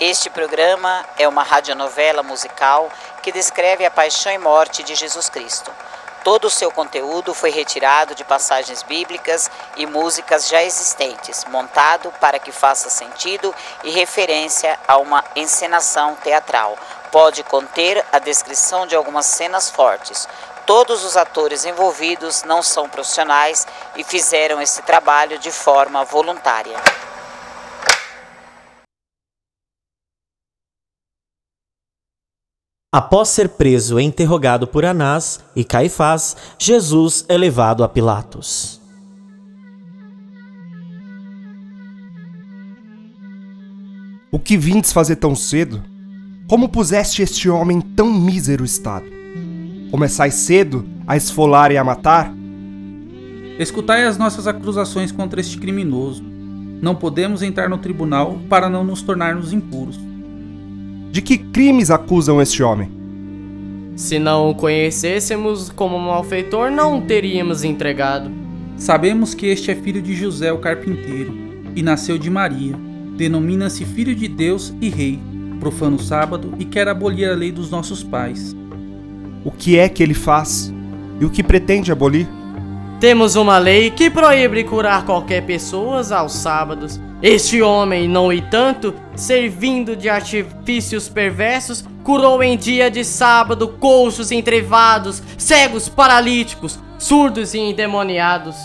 Este programa é uma radionovela musical que descreve a paixão e morte de Jesus Cristo. Todo o seu conteúdo foi retirado de passagens bíblicas e músicas já existentes, montado para que faça sentido e referência a uma encenação teatral. Pode conter a descrição de algumas cenas fortes. Todos os atores envolvidos não são profissionais e fizeram esse trabalho de forma voluntária. Após ser preso e interrogado por Anás e Caifás, Jesus é levado a Pilatos. O que vindes fazer tão cedo? Como puseste este homem em tão mísero estado? Começais cedo a esfolar e a matar? Escutai as nossas acusações contra este criminoso. Não podemos entrar no tribunal para não nos tornarmos impuros. De que crimes acusam este homem? Se não o conhecêssemos como malfeitor, não o teríamos entregado. Sabemos que este é filho de José o carpinteiro e nasceu de Maria. Denomina-se Filho de Deus e Rei. Profana o sábado e quer abolir a lei dos nossos pais. O que é que ele faz? E o que pretende abolir? Temos uma lei que proíbe curar qualquer pessoa aos sábados. Este homem, não e tanto, servindo de artifícios perversos, curou em dia de sábado coxos entrevados, cegos paralíticos, surdos e endemoniados.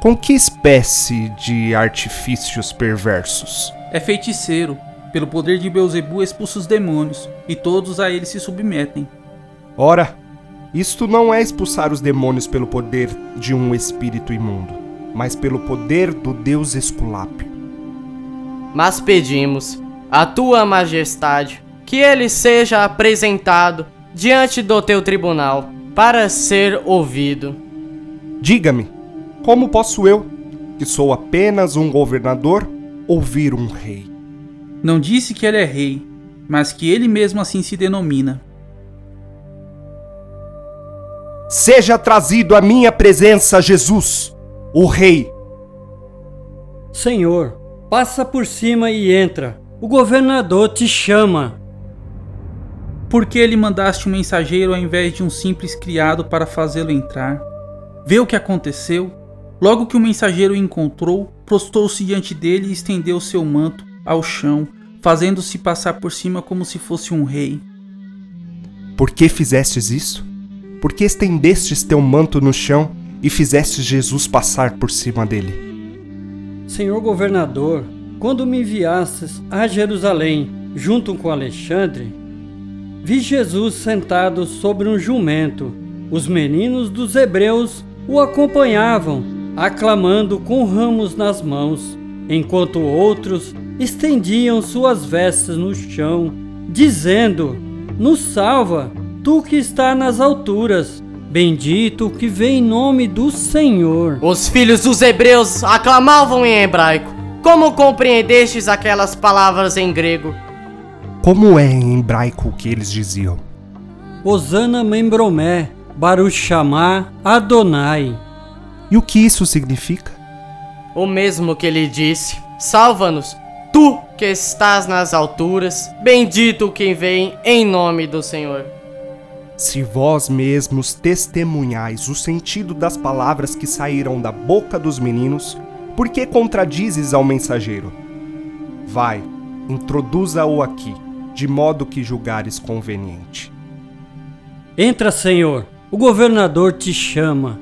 Com que espécie de artifícios perversos? É feiticeiro. Pelo poder de Beuzebu expulsa os demônios, e todos a ele se submetem. Ora, isto não é expulsar os demônios pelo poder de um espírito imundo, mas pelo poder do Deus Esculápio. Mas pedimos, a tua majestade, que ele seja apresentado diante do teu tribunal para ser ouvido. Diga-me, como posso eu, que sou apenas um governador, ouvir um rei? Não disse que ele é rei, mas que ele mesmo assim se denomina. Seja trazido à minha presença, Jesus, o Rei. Senhor, passa por cima e entra. O governador te chama. Por que ele mandaste um mensageiro ao invés de um simples criado para fazê-lo entrar? Vê o que aconteceu? Logo que o mensageiro o encontrou, prostou-se diante dele e estendeu seu manto ao chão, fazendo-se passar por cima como se fosse um rei. Por que fizestes isso? Por que estendestes teu manto no chão e fizestes Jesus passar por cima dele? Senhor governador, quando me enviastes a Jerusalém junto com Alexandre, vi Jesus sentado sobre um jumento. Os meninos dos hebreus o acompanhavam, aclamando com ramos nas mãos, enquanto outros estendiam suas vestes no chão, dizendo: Nos salva, tu que está nas alturas. Bendito que vem em nome do Senhor. Os filhos dos hebreus aclamavam em hebraico. Como compreendestes aquelas palavras em grego? Como é em hebraico o que eles diziam? Osana Membromé, Baruch Shamar Adonai. E o que isso significa? O mesmo que ele disse: Salva-nos, tu que estás nas alturas, bendito quem vem em nome do Senhor. Se vós mesmos testemunhais o sentido das palavras que saíram da boca dos meninos, por que contradizes ao mensageiro? Vai, introduza-o aqui, de modo que julgares conveniente. Entra, Senhor, o governador te chama.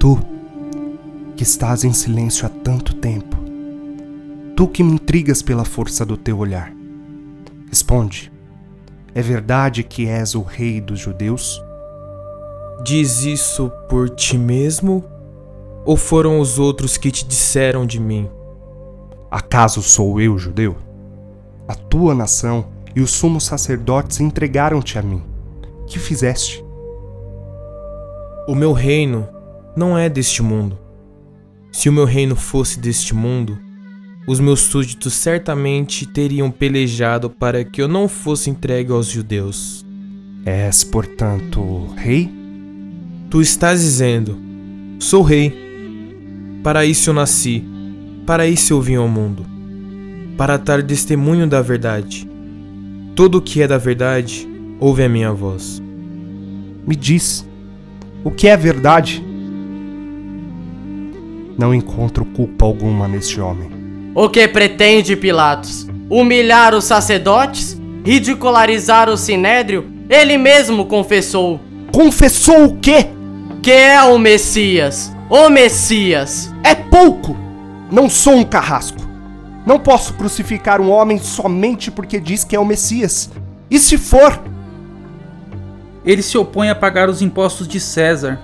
Tu, que estás em silêncio há tanto tempo, tu que me intrigas pela força do teu olhar, responde. É verdade que és o rei dos judeus? Diz isso por ti mesmo? Ou foram os outros que te disseram de mim? Acaso sou eu judeu? A tua nação e os sumos sacerdotes entregaram-te a mim. Que fizeste? O meu reino não é deste mundo. Se o meu reino fosse deste mundo, os meus súditos certamente teriam pelejado para que eu não fosse entregue aos judeus. És, portanto, rei? Tu estás dizendo: Sou rei. Para isso eu nasci, para isso eu vim ao mundo. para dar testemunho da verdade. Todo o que é da verdade ouve a minha voz. Me diz, o que é verdade? Não encontro culpa alguma neste homem. O que pretende Pilatos? Humilhar os sacerdotes? Ridicularizar o sinédrio? Ele mesmo confessou. Confessou o quê? Que é o Messias. O Messias. É pouco! Não sou um carrasco. Não posso crucificar um homem somente porque diz que é o Messias. E se for? Ele se opõe a pagar os impostos de César.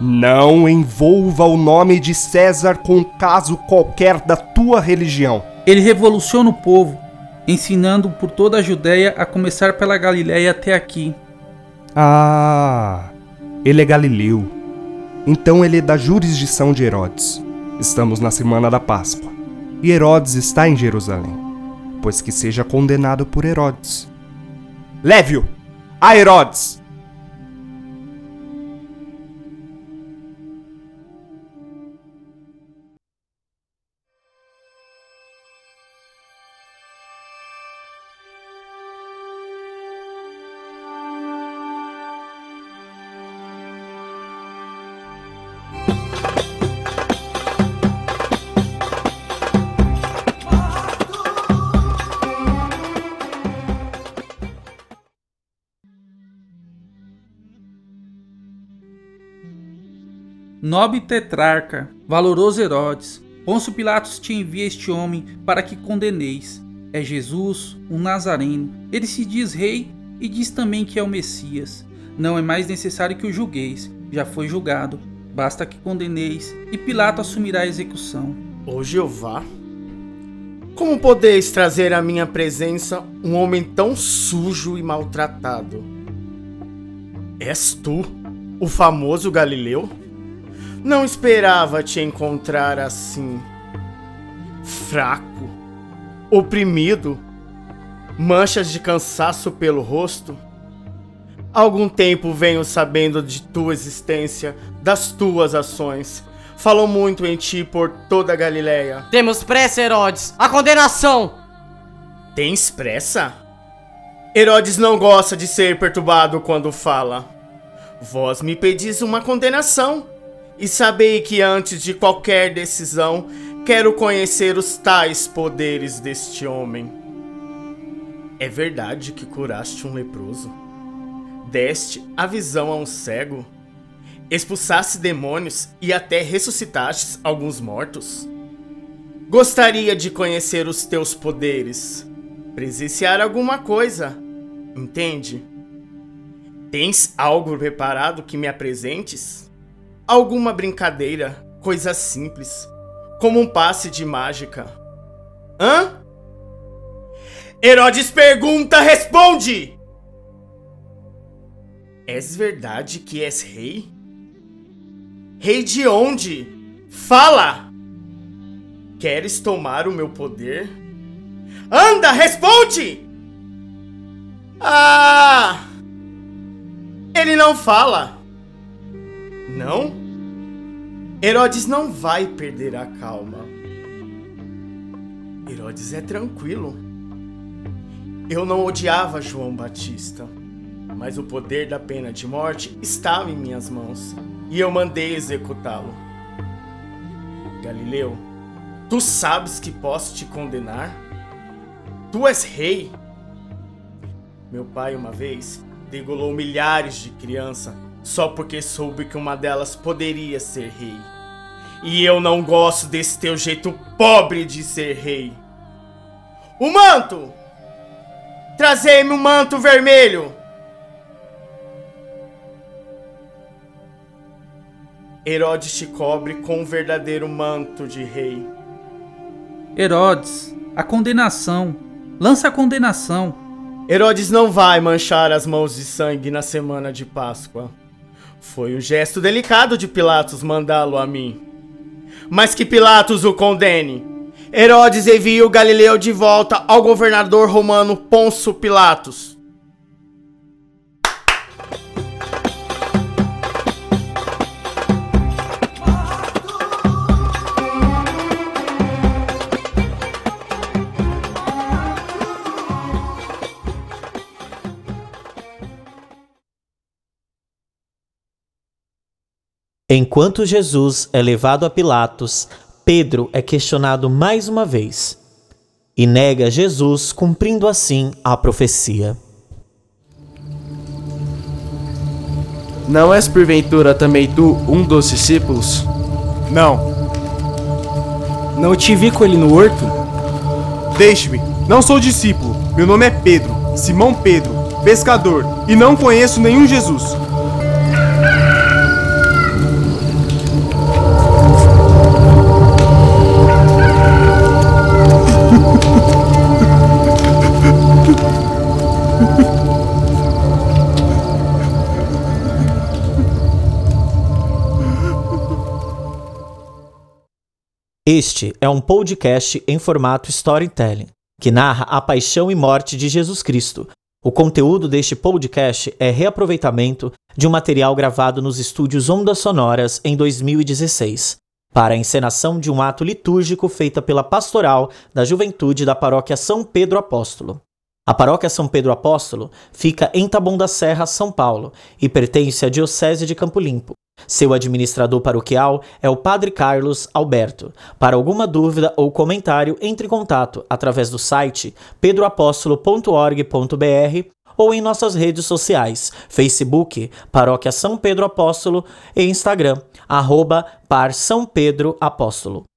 Não envolva o nome de César com um caso qualquer da tua religião. Ele revoluciona o povo, ensinando por toda a Judéia a começar pela Galiléia até aqui. Ah, ele é galileu. Então ele é da jurisdição de Herodes. Estamos na semana da Páscoa. E Herodes está em Jerusalém, pois que seja condenado por Herodes. Leve-o a Herodes! Nobre tetrarca, valoroso Herodes, Pôncio Pilatos te envia este homem para que condeneis. É Jesus, um Nazareno. Ele se diz rei e diz também que é o Messias. Não é mais necessário que o julgueis, já foi julgado. Basta que condeneis e Pilato assumirá a execução. Ô Jeová, como podeis trazer à minha presença um homem tão sujo e maltratado? És tu, o famoso Galileu? Não esperava te encontrar assim. Fraco, oprimido, manchas de cansaço pelo rosto. Algum tempo venho sabendo de tua existência, das tuas ações. Falou muito em ti por toda a Galileia. Temos pressa, Herodes. A condenação! Tens pressa? Herodes não gosta de ser perturbado quando fala. Vós me pedis uma condenação. E sabei que antes de qualquer decisão, quero conhecer os tais poderes deste homem. É verdade que curaste um leproso? Deste a visão a um cego? Expulsaste demônios e até ressuscitaste alguns mortos? Gostaria de conhecer os teus poderes, presenciar alguma coisa, entende? Tens algo preparado que me apresentes? Alguma brincadeira, coisa simples, como um passe de mágica. Hã? Herodes pergunta, responde! És verdade que és rei? Rei de onde? Fala! Queres tomar o meu poder? Anda, responde! Ah! Ele não fala. Não? Herodes não vai perder a calma. Herodes é tranquilo. Eu não odiava João Batista, mas o poder da pena de morte estava em minhas mãos e eu mandei executá-lo. Galileu, tu sabes que posso te condenar? Tu és rei. Meu pai, uma vez, degolou milhares de crianças só porque soube que uma delas poderia ser rei. E eu não gosto desse teu jeito pobre de ser rei. O manto! Trazei-me o um manto vermelho! Herodes te cobre com um verdadeiro manto de rei. Herodes, a condenação. Lança a condenação. Herodes não vai manchar as mãos de sangue na semana de Páscoa. Foi um gesto delicado de Pilatos mandá-lo a mim. Mas que Pilatos o condene. Herodes envia o Galileu de volta ao governador romano Ponço Pilatos. Enquanto Jesus é levado a Pilatos, Pedro é questionado mais uma vez e nega Jesus, cumprindo assim a profecia. Não és porventura também tu um dos discípulos? Não. Não te vi com ele no horto? Deixe-me, não sou discípulo. Meu nome é Pedro, Simão Pedro, pescador, e não conheço nenhum Jesus. Este é um podcast em formato storytelling, que narra a paixão e morte de Jesus Cristo. O conteúdo deste podcast é reaproveitamento de um material gravado nos estúdios Ondas Sonoras em 2016, para a encenação de um ato litúrgico feita pela Pastoral da Juventude da Paróquia São Pedro Apóstolo. A Paróquia São Pedro Apóstolo fica em Taboão da Serra, São Paulo, e pertence à Diocese de Campo Limpo. Seu administrador paroquial é o Padre Carlos Alberto. Para alguma dúvida ou comentário, entre em contato através do site pedroapóstolo.org.br ou em nossas redes sociais, Facebook, Paróquia São Pedro Apóstolo e Instagram, arroba Par São Pedro Apóstolo.